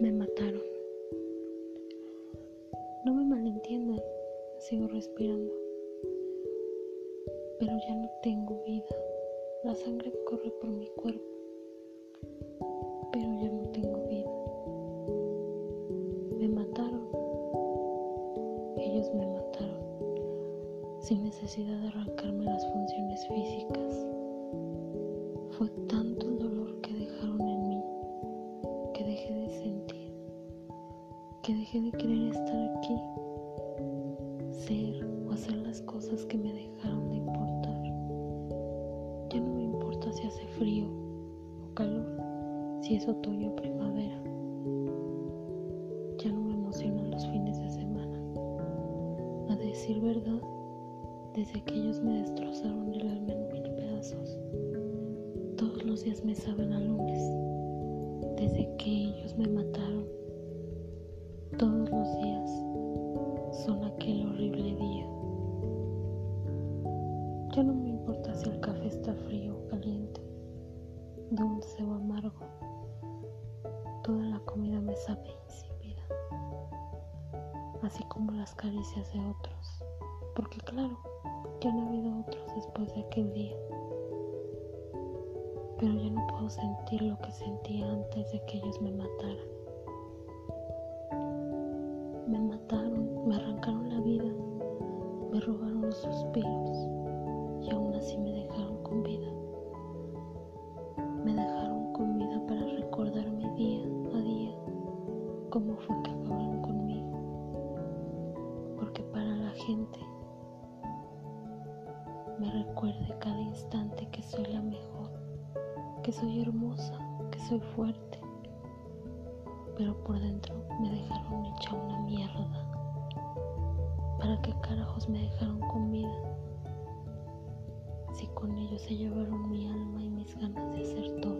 me mataron. No me malentiendan, sigo respirando. Pero ya no tengo vida. La sangre corre por mi cuerpo. Pero ya no tengo vida. Me mataron. Ellos me mataron. Sin necesidad de arrancarme las funciones físicas. Fue tanto que dejé de querer estar aquí, ser o hacer las cosas que me dejaron de importar. Ya no me importa si hace frío o calor, si es otoño o primavera. Ya no me emocionan los fines de semana. A decir verdad, desde que ellos me destrozaron el alma en mil pedazos. Todos los días me saben a lunes. Desde que ellos me mataron, Ya no me importa si el café está frío o caliente, dulce o amargo. Toda la comida me sabe insípida, así como las caricias de otros, porque claro, ya no ha habido otros después de aquel día. Pero ya no puedo sentir lo que sentía antes de que ellos me mataran. Me mataron, me arrancaron la vida, me robaron los suspiros y aún así me dejaron con vida. Me dejaron con vida para recordarme día a día cómo fue que acabaron conmigo. Porque para la gente me recuerde cada instante que soy la mejor, que soy hermosa, que soy fuerte. Pero por dentro me dejaron hecha una mierda. ¿Para qué carajos me dejaron con vida? si con ellos se llevaron mi alma y mis ganas de hacer todo.